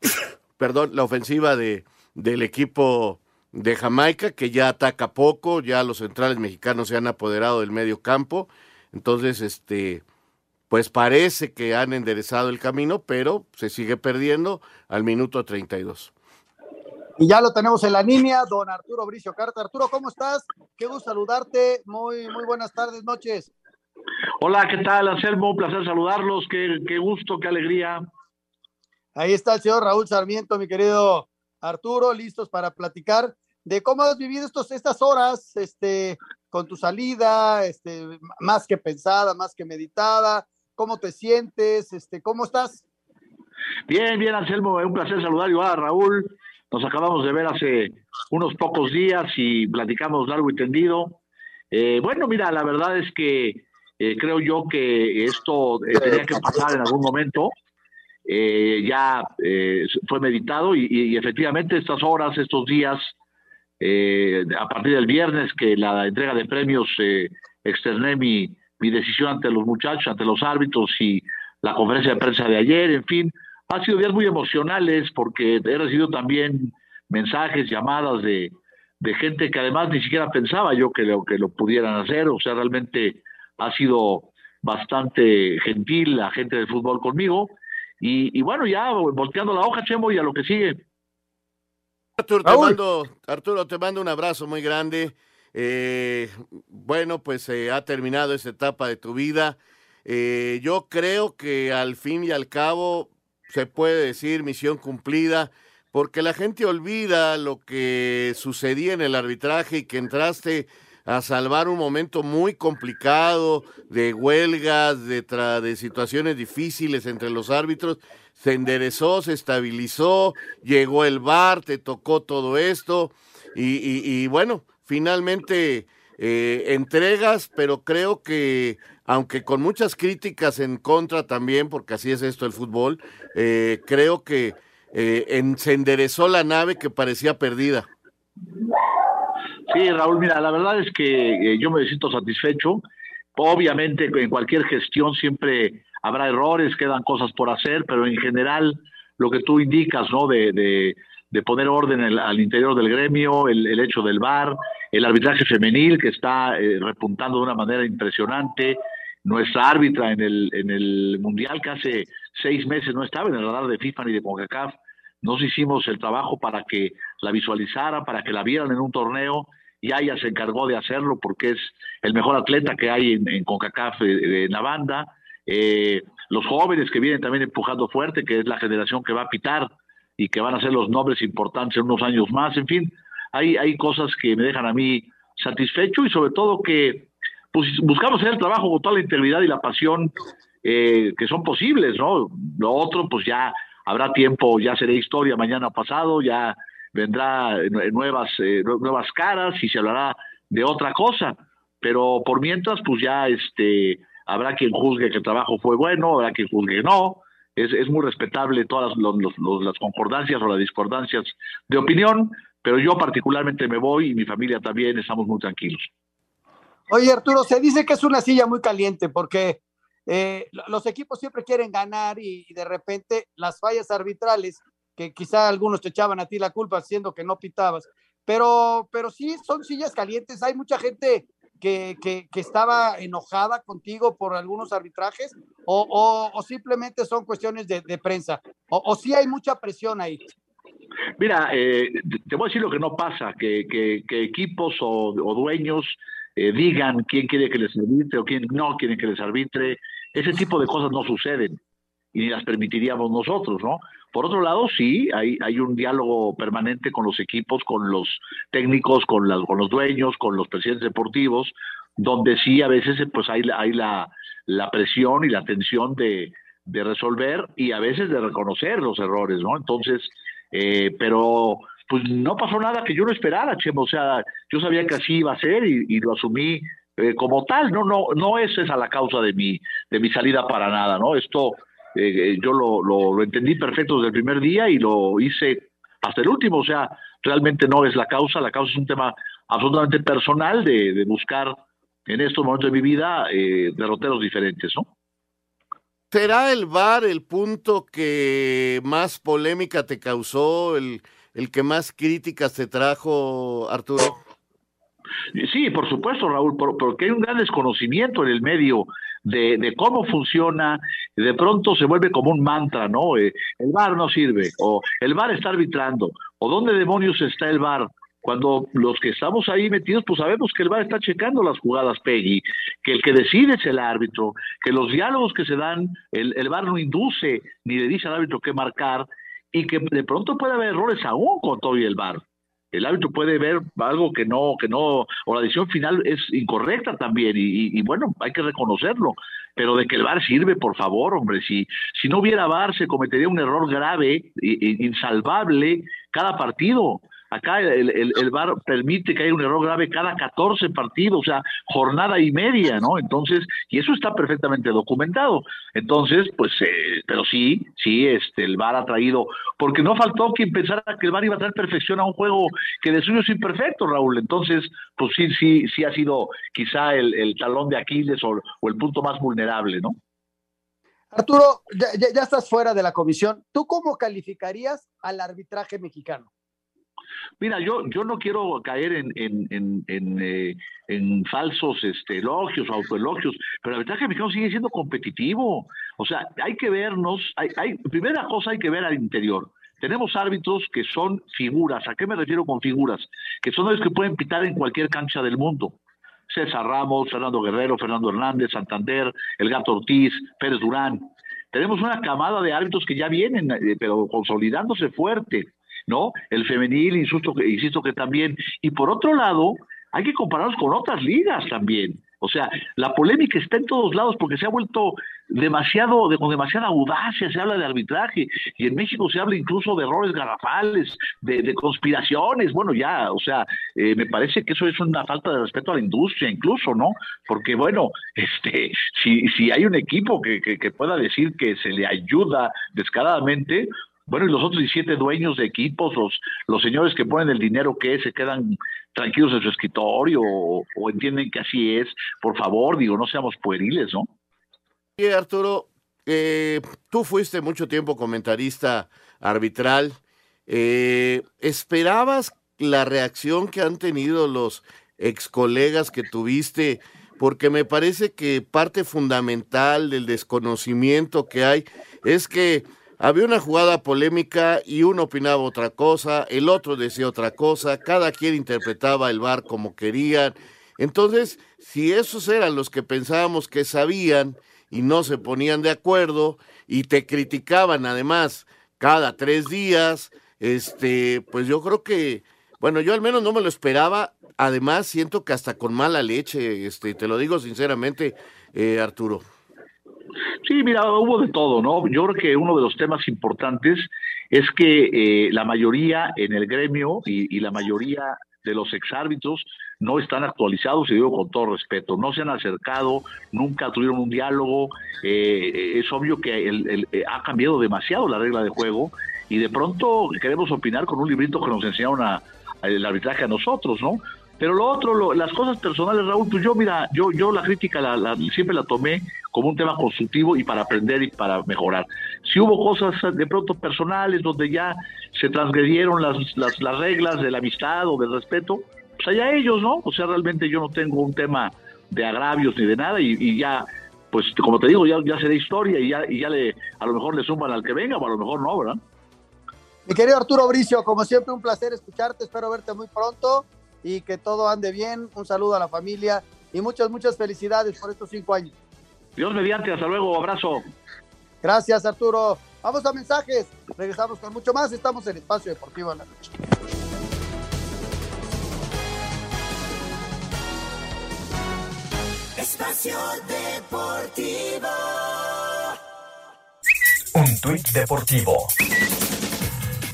[SPEAKER 10] perdón, la ofensiva de, del equipo de Jamaica, que ya ataca poco, ya los centrales mexicanos se han apoderado del medio campo. Entonces, este, pues parece que han enderezado el camino, pero se sigue perdiendo al minuto 32.
[SPEAKER 8] Y ya lo tenemos en la línea, don Arturo Bricio Carta. Arturo, ¿cómo estás? Qué gusto saludarte. Muy, muy buenas tardes, noches.
[SPEAKER 19] Hola, ¿qué tal, Anselmo? Un placer saludarlos. Qué, qué gusto, qué alegría.
[SPEAKER 8] Ahí está el señor Raúl Sarmiento, mi querido Arturo, listos para platicar de cómo has vivido estos, estas horas este, con tu salida, este, más que pensada, más que meditada. ¿Cómo te sientes? Este, ¿Cómo estás?
[SPEAKER 19] Bien, bien, Anselmo. Un placer saludar yo a Raúl. Nos acabamos de ver hace unos pocos días y platicamos largo y tendido. Eh, bueno, mira, la verdad es que eh, creo yo que esto eh, tenía que pasar en algún momento. Eh, ya fue meditado y, y, efectivamente estas horas, estos días, a partir del viernes que la entrega de premios externé mi, mi decisión ante los muchachos, ante los árbitros y la conferencia de prensa de ayer, en fin, ha sido días muy emocionales porque he recibido también mensajes, llamadas de, de gente que además ni siquiera pensaba yo que lo, que lo pudieran hacer, o sea, realmente ha sido bastante gentil la gente del fútbol conmigo. Y, y bueno, ya volteando la hoja, Chemo, y a lo que sigue.
[SPEAKER 10] Arturo, te mando, Arturo, te mando un abrazo muy grande. Eh, bueno, pues eh, ha terminado esa etapa de tu vida. Eh, yo creo que al fin y al cabo se puede decir misión cumplida, porque la gente olvida lo que sucedía en el arbitraje y que entraste a salvar un momento muy complicado de huelgas, de, de situaciones difíciles entre los árbitros. Se enderezó, se estabilizó, llegó el VAR, te tocó todo esto y bueno, finalmente eh, entregas, pero creo que aunque con muchas críticas en contra también, porque así es esto el fútbol, eh, creo que eh, se enderezó la nave que parecía perdida.
[SPEAKER 19] Sí, Raúl, mira, la verdad es que yo me siento satisfecho. Obviamente, en cualquier gestión siempre habrá errores, quedan cosas por hacer, pero en general, lo que tú indicas, ¿no? De, de poner orden al interior del gremio, el, hecho del VAR, el arbitraje femenil que está eh, repuntando de una manera impresionante, nuestra árbitra en el, en el Mundial que hace seis meses no estaba en el radar de FIFA ni de CONCACAF, nos hicimos el trabajo para que la visualizaran, para que la vieran en un torneo, y ella se encargó de hacerlo porque es el mejor atleta que hay en, en CONCACAF eh, en la banda. Eh, los jóvenes que vienen también empujando fuerte, que es la generación que va a pitar y que van a ser los nombres importantes en unos años más. En fin, hay, hay cosas que me dejan a mí satisfecho y sobre todo que pues, buscamos hacer el trabajo con toda la integridad y la pasión eh, que son posibles, ¿no? Lo otro, pues ya habrá tiempo, ya será historia mañana pasado, ya vendrá nuevas, eh, nuevas caras y se hablará de otra cosa. Pero por mientras, pues ya este, habrá quien juzgue que el trabajo fue bueno, habrá quien juzgue no. Es, es muy respetable todas las concordancias o las discordancias de opinión, pero yo particularmente me voy y mi familia también, estamos muy tranquilos.
[SPEAKER 8] Oye, Arturo, se dice que es una silla muy caliente porque eh, los equipos siempre quieren ganar y, de repente las fallas arbitrales, que quizá algunos te echaban a ti la culpa siendo que no pitabas, pero, pero sí son sillas calientes. Hay mucha gente que, que, estaba enojada contigo por algunos arbitrajes o, simplemente son cuestiones de, prensa o, o sí hay mucha presión ahí.
[SPEAKER 19] Mira, eh, te voy a decir lo que no pasa, que, que, equipos o, dueños eh, digan quién quiere que les arbitre o quién no quiere que les arbitre. Ese tipo de cosas no suceden ni las permitiríamos nosotros, ¿no? Por otro lado, sí, hay, hay un diálogo permanente con los equipos, con los técnicos, con, con los dueños, con los presidentes deportivos, donde sí a veces pues hay, hay la, la presión y la tensión de, de resolver y a veces de reconocer los errores, ¿no? Entonces, eh, pero pues no pasó nada que yo no esperara, Chemo. O sea, yo sabía que así iba a ser y, lo asumí eh, como tal. No, no, no es esa la causa de mi, de mi salida para nada, ¿no? Esto eh, yo lo, lo, entendí perfecto desde el primer día y lo hice hasta el último. O sea, realmente no es la causa. La causa es un tema absolutamente personal de, de buscar en estos momentos de mi vida derroteros diferentes, ¿no?
[SPEAKER 10] ¿Será el VAR el punto que más polémica te causó, el, el que más críticas te trajo, Arturo?
[SPEAKER 19] Sí, por supuesto, Raúl, porque hay un gran desconocimiento en el medio de, cómo funciona, de pronto se vuelve como un mantra, ¿no? Eh, el VAR no sirve, o el VAR está arbitrando, o dónde demonios está el VAR cuando los que estamos ahí metidos, pues sabemos que el VAR está checando las jugadas Peggy, que el que decide es el árbitro, que los diálogos que se dan, el, el VAR no induce ni le dice al árbitro qué marcar, y que de pronto puede haber errores aún con todo y el VAR. El árbitro puede ver algo que no, que no, o la decisión final es incorrecta también, y, y, bueno, hay que reconocerlo. Pero de que el VAR sirve, por favor, hombre, si, si no hubiera VAR se cometería un error grave, insalvable, cada partido. Acá el, el, el, VAR permite que haya un error grave cada 14 partidos, o sea, jornada y media, ¿no? Entonces, y eso está perfectamente documentado. Entonces, pues, eh, pero sí, sí, este, el VAR ha traído, porque no faltó quien pensara que el VAR iba a traer perfección a un juego que de suyo es imperfecto, Raúl. Entonces, pues sí, sí, sí ha sido quizá el, el talón de Aquiles o, o el punto más vulnerable, ¿no?
[SPEAKER 8] Arturo, ya, ya, estás fuera de la comisión. ¿Tú cómo calificarías al arbitraje mexicano?
[SPEAKER 19] Mira, yo, yo no quiero caer en, en, en, en, eh, falsos este, elogios, autoelogios, pero el arbitraje mexicano sigue siendo competitivo. O sea, hay que vernos, hay, hay, primera cosa hay que ver al interior. Tenemos árbitros que son figuras. ¿A qué me refiero con figuras? Que son los que pueden pitar en cualquier cancha del mundo. César Ramos, Fernando Guerrero, Fernando Hernández, Santander, El Gato Ortiz, Pérez Durán. Tenemos una camada de árbitros que ya vienen, eh, pero consolidándose fuerte. ¿No? El femenil, insisto insisto que también. Y por otro lado, hay que compararlos con otras ligas también. O sea, la polémica está en todos lados porque se ha vuelto demasiado, de, con demasiada audacia se habla de arbitraje y en México se habla incluso de errores garrafales, de, conspiraciones. Bueno, ya, o sea, eh, me parece que eso es una falta de respeto a la industria incluso, ¿no? Porque bueno, este, si, si hay un equipo que, que, que pueda decir que se le ayuda descaradamente, bueno, y los otros 17 dueños de equipos, los, los señores que ponen el dinero que se quedan tranquilos en su escritorio o, entienden que así es. Por favor, digo, no seamos pueriles, ¿no?
[SPEAKER 10] Sí, Arturo, eh, tú fuiste mucho tiempo comentarista arbitral. Eh, ¿Esperabas la reacción que han tenido los ex colegas que tuviste? Porque me parece que parte fundamental del desconocimiento que hay es que había una jugada polémica y uno opinaba otra cosa, el otro decía otra cosa, cada quien interpretaba el bar como querían. Entonces, si esos eran los que pensábamos que sabían y no se ponían de acuerdo y te criticaban además cada tres días, este, pues yo creo que, bueno, yo al menos no me lo esperaba. Además, siento que hasta con mala leche, este, te lo digo sinceramente, eh, Arturo.
[SPEAKER 19] Sí, mira, hubo de todo, ¿no? Yo creo que uno de los temas importantes es que eh, la mayoría en el gremio y, la mayoría de los exárbitros no están actualizados, y digo con todo respeto, no se han acercado, nunca tuvieron un diálogo, eh, es obvio que el, eh, ha cambiado demasiado la regla de juego y de pronto queremos opinar con un librito que nos enseñaron a, el arbitraje a nosotros, ¿no? Pero lo otro, las cosas personales, Raúl, pues yo, mira, yo, yo la crítica la, siempre la tomé como un tema constructivo y para aprender y para mejorar. Si hubo cosas de pronto personales donde ya se transgredieron las, las, las reglas de la amistad o del respeto, pues allá ellos, ¿no? O sea, realmente yo no tengo un tema de agravios ni de nada y, ya, pues como te digo, ya, ya será historia y ya, y ya le, a lo mejor le suman al que venga o a lo mejor no, ¿verdad?
[SPEAKER 8] Mi querido Arturo Bricio, como siempre, un placer escucharte. Espero verte muy pronto y que todo ande bien. Un saludo a la familia y muchas, muchas felicidades por estos cinco años.
[SPEAKER 19] Dios mediante, hasta luego, abrazo.
[SPEAKER 8] Gracias, Arturo. Vamos a mensajes. Regresamos con mucho más. Estamos en Espacio Deportivo en la noche.
[SPEAKER 14] Espacio Deportivo.
[SPEAKER 15] Un tuit deportivo.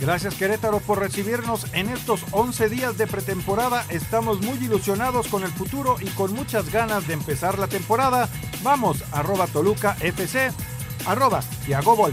[SPEAKER 1] Gracias Querétaro por recibirnos en estos 11 días de pretemporada. Estamos muy ilusionados con el futuro y con muchas ganas de empezar la temporada. Vamos, arroba Toluca FC, arroba Tiago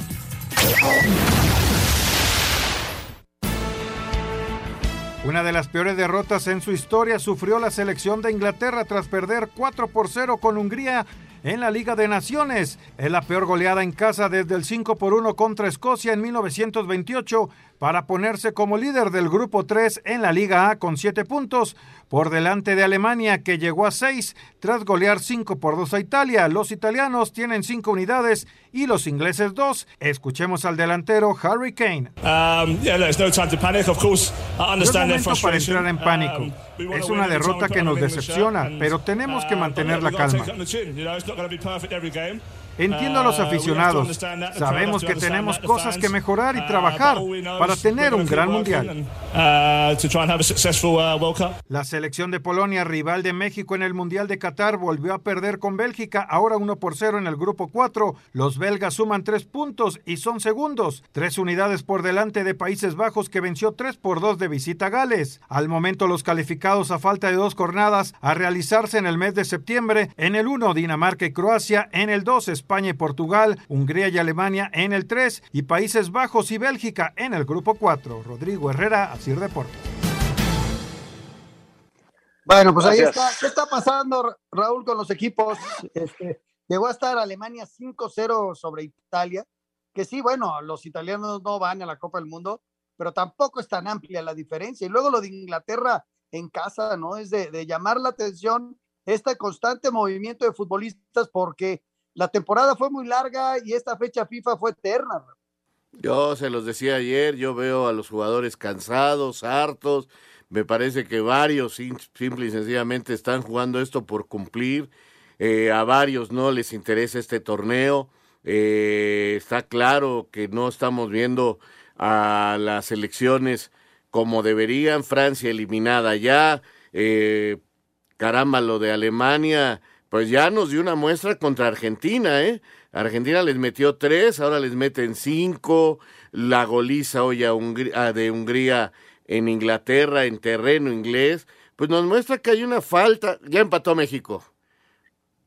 [SPEAKER 1] Una de las peores derrotas en su historia sufrió la selección de Inglaterra tras perder 4 por 0 con Hungría en la Liga de Naciones. Es la peor goleada en casa desde el 5 por 1 contra Escocia en 1928 para ponerse como líder del grupo 3 en la Liga A con 7 puntos, por delante de Alemania que llegó a 6 tras golear 5 por 2 a Italia. Los italianos tienen 5 unidades y los ingleses 2. Escuchemos al delantero Harry Kane. Um, yeah, no time to panic. Of course, I understand no para entrar en pánico. Um, es una derrota que nos decepciona, pero tenemos que uh, mantener la calma. Entiendo a los uh, aficionados. Sabemos que tenemos cosas que mejorar y uh, trabajar para tener un gran mundial. Uh, la selección de Polonia, rival de México en el Mundial de Qatar, volvió a perder con Bélgica, ahora 1 por 0 en el grupo 4. Los belgas suman 3 puntos y son segundos, tres unidades por delante de Países Bajos que venció 3 por 2 de visita a Gales. Al momento los calificados a falta de dos jornadas a realizarse en el mes de septiembre, en el 1 Dinamarca y Croacia, en el 2 España España y Portugal, Hungría y Alemania en el 3 y Países Bajos y Bélgica en el grupo 4. Rodrigo Herrera, Asir Deportes.
[SPEAKER 8] Bueno, pues ahí está. ¿Qué está pasando, Raúl, con los equipos? Este, llegó a estar Alemania 5-0 sobre Italia, que sí, bueno, los italianos no van a la Copa del Mundo, pero tampoco es tan amplia la diferencia. Y luego lo de Inglaterra en casa, ¿no? Es de, de llamar la atención este constante movimiento de futbolistas porque la temporada fue muy larga y esta fecha FIFA fue eterna.
[SPEAKER 10] Yo se los decía ayer, yo veo a los jugadores cansados, hartos, me parece que varios simple y sencillamente están jugando esto por cumplir, eh, a varios no les interesa este torneo, eh, está claro que no estamos viendo a las elecciones como deberían, Francia eliminada ya, eh, caramba, lo de Alemania, pues ya nos dio una muestra contra Argentina, ¿eh? Argentina les metió tres, ahora les meten cinco, la goliza hoy a ah, de Hungría en Inglaterra, en terreno inglés, pues nos muestra que hay una falta, ya empató México,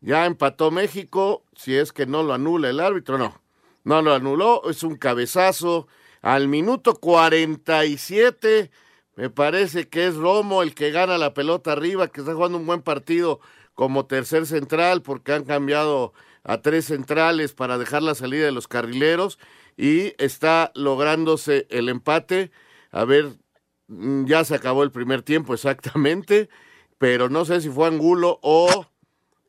[SPEAKER 10] ya empató México, si es que no lo anula el árbitro, no, no lo anuló, es un cabezazo, al minuto 47, me parece que es Romo el que gana la pelota arriba, que está jugando un buen partido como tercer central porque han cambiado a tres centrales para dejar la salida de los carrileros y está lográndose el empate. A ver, mm, ya se acabó el primer tiempo exactamente, pero no sé si fue Angulo o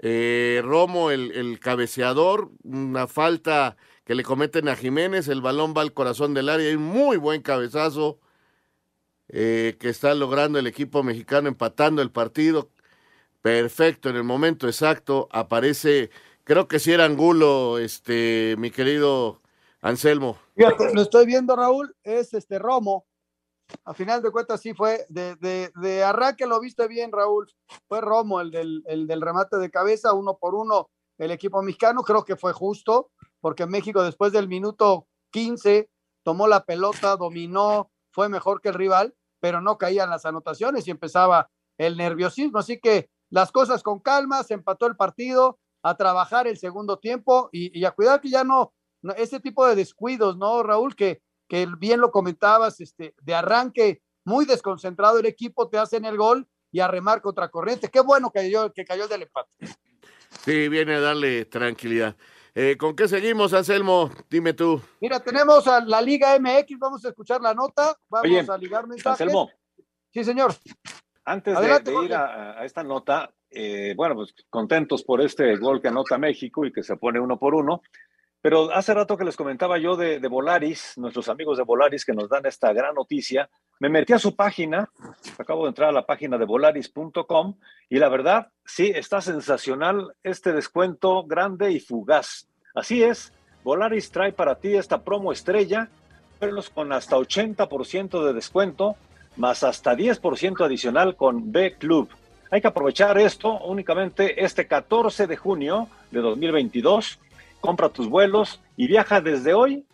[SPEAKER 10] eh, Romo el, cabeceador, una falta que le cometen a Jiménez, el balón va al corazón del área, y un muy buen cabezazo eh, que está logrando el equipo mexicano empatando el partido Perfecto, en el momento exacto aparece, creo que si era Angulo, este, mi querido Anselmo.
[SPEAKER 8] lo estoy viendo, Raúl, es este Romo. A final de cuentas, sí fue de, de, de arranque, lo viste bien, Raúl. Fue Romo el del, el del remate de cabeza, uno por uno, el equipo mexicano. Creo que fue justo, porque México después del minuto 15 tomó la pelota, dominó, fue mejor que el rival, pero no caían las anotaciones y empezaba el nerviosismo. Así que las cosas con calma, se empató el partido, a trabajar el segundo tiempo y, a cuidar que ya no, ese tipo de descuidos, ¿no, Raúl? Que, que bien lo comentabas, este, de arranque muy desconcentrado el equipo, te hacen el gol y a remar contra corriente. Qué bueno que cayó, que cayó el del empate.
[SPEAKER 10] Sí, viene a darle tranquilidad. Eh, ¿Con qué seguimos, Anselmo? Dime tú.
[SPEAKER 8] Mira, tenemos a la Liga MX, vamos a escuchar la nota, vamos a ligar mensajes.
[SPEAKER 16] Anselmo.
[SPEAKER 8] Sí, señor.
[SPEAKER 16] Antes de, ir a, esta nota, eh, bueno, pues contentos por este gol que anota México y que se pone uno por uno. Pero hace rato que les comentaba yo de, de, Volaris, nuestros amigos de Volaris que nos dan esta gran noticia, me metí a su página, acabo de entrar a la página de volaris.com y la verdad, sí, está sensacional este descuento grande y fugaz. Así es, Volaris trae para ti esta promo estrella, con hasta 80% de descuento, más hasta 10% adicional con B Club. Hay que aprovechar esto únicamente este 14 de junio de 2022 compra tus vuelos y viaja desde hoy,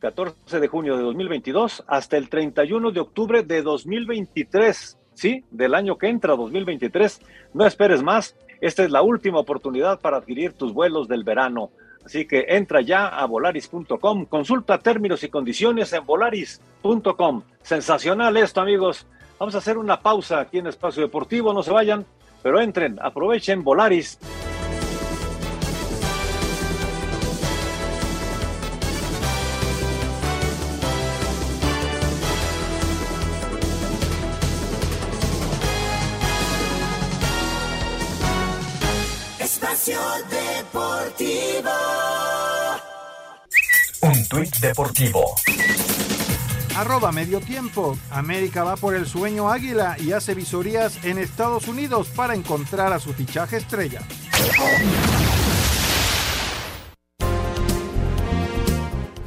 [SPEAKER 16] 14 de junio de 2022, hasta el 31 de octubre de 2023, ¿sí? Del año que entra, 2023. No esperes más, esta es la última oportunidad para adquirir tus vuelos del verano. Así que entra ya a volaris.com, consulta términos y condiciones en volaris.com. Sensacional esto, amigos. Vamos a hacer una pausa aquí en Espacio Deportivo, no se vayan, pero entren, aprovechen Volaris.
[SPEAKER 14] Deportivo.
[SPEAKER 1] Arroba medio tiempo. América va por el sueño águila y hace visorías en Estados Unidos para encontrar a su fichaje estrella.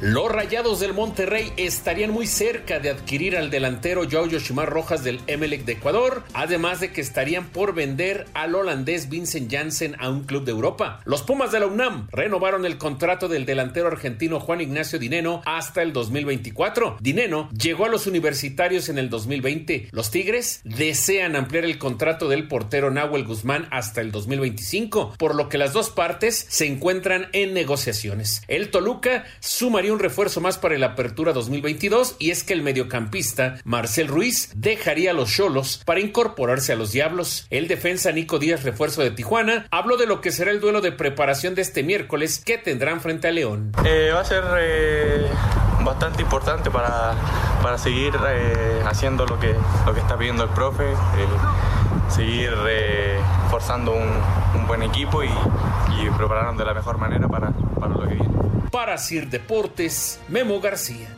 [SPEAKER 12] Los Rayados del Monterrey estarían muy cerca de adquirir al delantero Joao Yoshimar Rojas del Emelec de Ecuador, además de que estarían por vender al holandés Vincent Janssen a un club de Europa. Los Pumas de la UNAM renovaron el contrato del delantero argentino Juan Ignacio Dineno hasta el 2024. Dineno llegó a los universitarios en el 2020. Los Tigres desean ampliar el contrato del portero Nahuel Guzmán hasta el 2025, por lo que las dos partes se encuentran en negociaciones. El Toluca sumaría un refuerzo más para la apertura 2022 y es que el mediocampista Marcel Ruiz dejaría los Cholos para incorporarse a los Diablos. El defensa Nico Díaz, refuerzo de Tijuana, habló de lo que será el duelo de preparación de este miércoles que tendrán frente a León.
[SPEAKER 20] Eh, va a ser eh, bastante importante para, para seguir eh, haciendo lo que, lo que está pidiendo el profe, seguir forzando un, buen equipo y, y prepararnos de la mejor manera para, para lo que viene.
[SPEAKER 12] Para Sir Deportes, Memo García.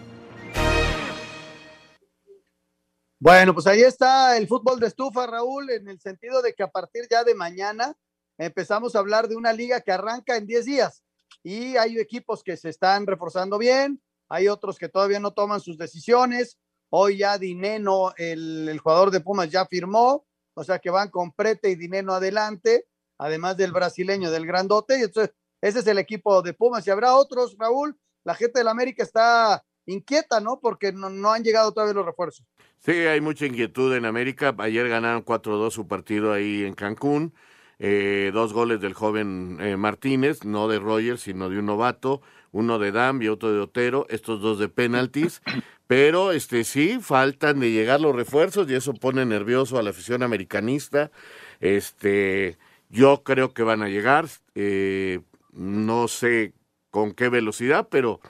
[SPEAKER 8] Bueno, pues ahí está el fútbol de estufa, Raúl, en el sentido de que a partir ya de mañana empezamos a hablar de una liga que arranca en 10 días y hay equipos que se están reforzando bien, hay otros que todavía no toman sus decisiones. Hoy ya Dineno, el, el jugador de Pumas, ya firmó, o sea que van con Prete y Dineno adelante, además del brasileño, del grandote, y entonces ese es el equipo de Pumas. Y habrá otros, Raúl. La gente del América está inquieta, ¿no? Porque no, han llegado todavía los refuerzos.
[SPEAKER 10] Sí, hay mucha inquietud en América. Ayer ganaron 4-2 su partido ahí en Cancún. Eh, dos goles del joven eh, Martínez, no de Rogers, sino de un novato, uno de Dam y otro de Otero, estos dos de penaltis. Pero este sí, faltan de llegar los refuerzos y eso pone nervioso a la afición americanista. Este, yo creo que van a llegar. Eh, no sé con qué velocidad, pero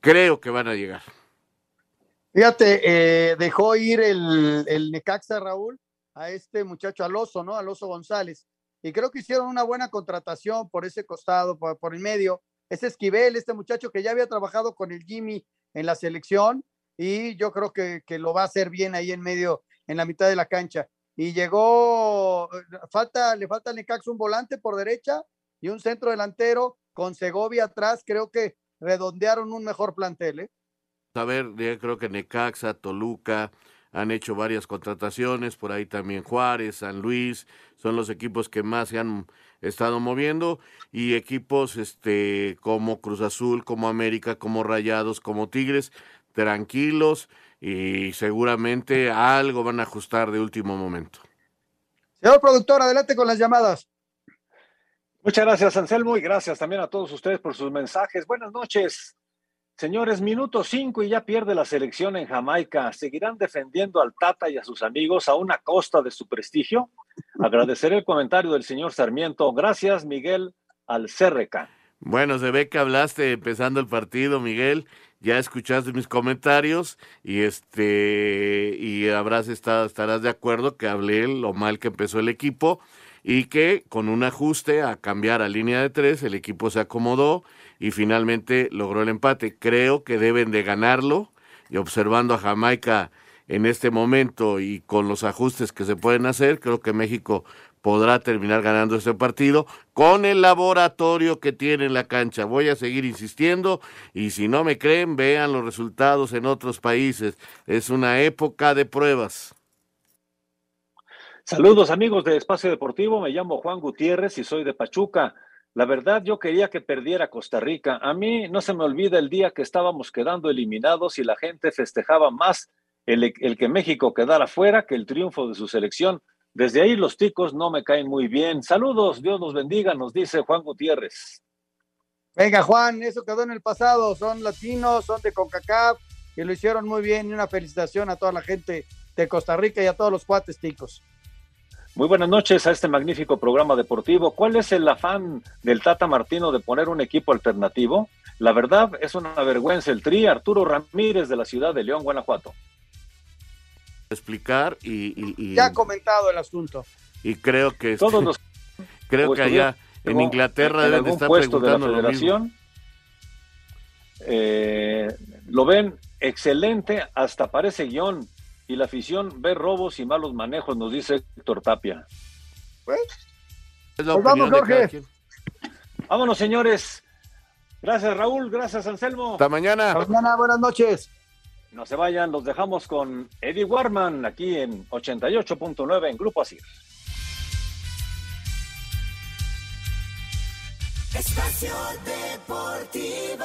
[SPEAKER 10] creo que van a llegar.
[SPEAKER 8] Fíjate, eh, dejó ir el, el Necaxa Raúl a este muchacho Aloso, ¿no? Aloso González. Y creo que hicieron una buena contratación por ese costado, por, por el medio. Ese Esquivel, este muchacho que ya había trabajado con el Jimmy en la selección y yo creo que, que lo va a hacer bien ahí en medio, en la mitad de la cancha. Y llegó, falta, le falta al Necaxa un volante por derecha y un centro delantero con Segovia atrás, creo que redondearon un mejor plantel. ¿eh?
[SPEAKER 10] A ver, yo creo que Necaxa, Toluca, han hecho varias contrataciones, por ahí también Juárez, San Luis, son los equipos que más se han estado moviendo y equipos este como Cruz Azul, como América, como Rayados, como Tigres, tranquilos y seguramente algo van a ajustar de último momento.
[SPEAKER 8] Señor productor, adelante con las llamadas.
[SPEAKER 16] Muchas gracias, Anselmo, y gracias también a todos ustedes por sus mensajes. Buenas noches. Señores, minuto cinco y ya pierde la selección en Jamaica. ¿Seguirán defendiendo al Tata y a sus amigos a una costa de su prestigio? Agradeceré el comentario del señor Sarmiento. Gracias, Miguel Alcerreca.
[SPEAKER 10] Bueno, se ve que hablaste empezando el partido, Miguel. Ya escuchaste mis comentarios y este y habrás estado, estarás de acuerdo que hablé lo mal que empezó el equipo y que con un ajuste a cambiar a línea de tres el equipo se acomodó y finalmente logró el empate. Creo que deben de ganarlo y observando a Jamaica en este momento y con los ajustes que se pueden hacer, creo que México podrá terminar ganando este partido con el laboratorio que tiene en la cancha. Voy a seguir insistiendo y si no me creen, vean los resultados en otros países. Es una época de pruebas.
[SPEAKER 16] Saludos amigos de Espacio Deportivo, me llamo Juan Gutiérrez y soy de Pachuca. La verdad, yo quería que perdiera Costa Rica. A mí no se me olvida el día que estábamos quedando eliminados y la gente festejaba más el, que México quedara fuera que el triunfo de su selección. Desde ahí los ticos no me caen muy bien. Saludos, Dios nos bendiga, nos dice Juan Gutiérrez.
[SPEAKER 8] Venga, Juan, eso quedó en el pasado. Son latinos, son de CONCACAF y lo hicieron muy bien. Y una felicitación a toda la gente de Costa Rica y a todos los cuates ticos.
[SPEAKER 16] Muy buenas noches a este magnífico programa deportivo. ¿Cuál es el afán del Tata Martino de poner un equipo alternativo? La verdad es una vergüenza el tri Arturo Ramírez de la ciudad de León, Guanajuato.
[SPEAKER 10] Explicar y, y, y
[SPEAKER 8] ya ha comentado el asunto.
[SPEAKER 10] Y creo que
[SPEAKER 16] todos los
[SPEAKER 10] creo que allá en Inglaterra
[SPEAKER 16] en
[SPEAKER 10] deben de estar
[SPEAKER 16] puesto de la
[SPEAKER 10] preguntando lo mismo.
[SPEAKER 16] federación eh, lo ven excelente, hasta parece guion y la afición ve robos y malos manejos, nos dice Héctor Tapia.
[SPEAKER 8] Pues,
[SPEAKER 10] Es la
[SPEAKER 8] Pues vamos, Jorge.
[SPEAKER 16] Vámonos, señores. Gracias, Raúl. Gracias, Anselmo.
[SPEAKER 10] Hasta mañana.
[SPEAKER 8] mañana, buenas noches.
[SPEAKER 16] No se vayan, los dejamos con Eddie Warman aquí en 88.9 en Grupo Asir.
[SPEAKER 14] Espacio Deportivo.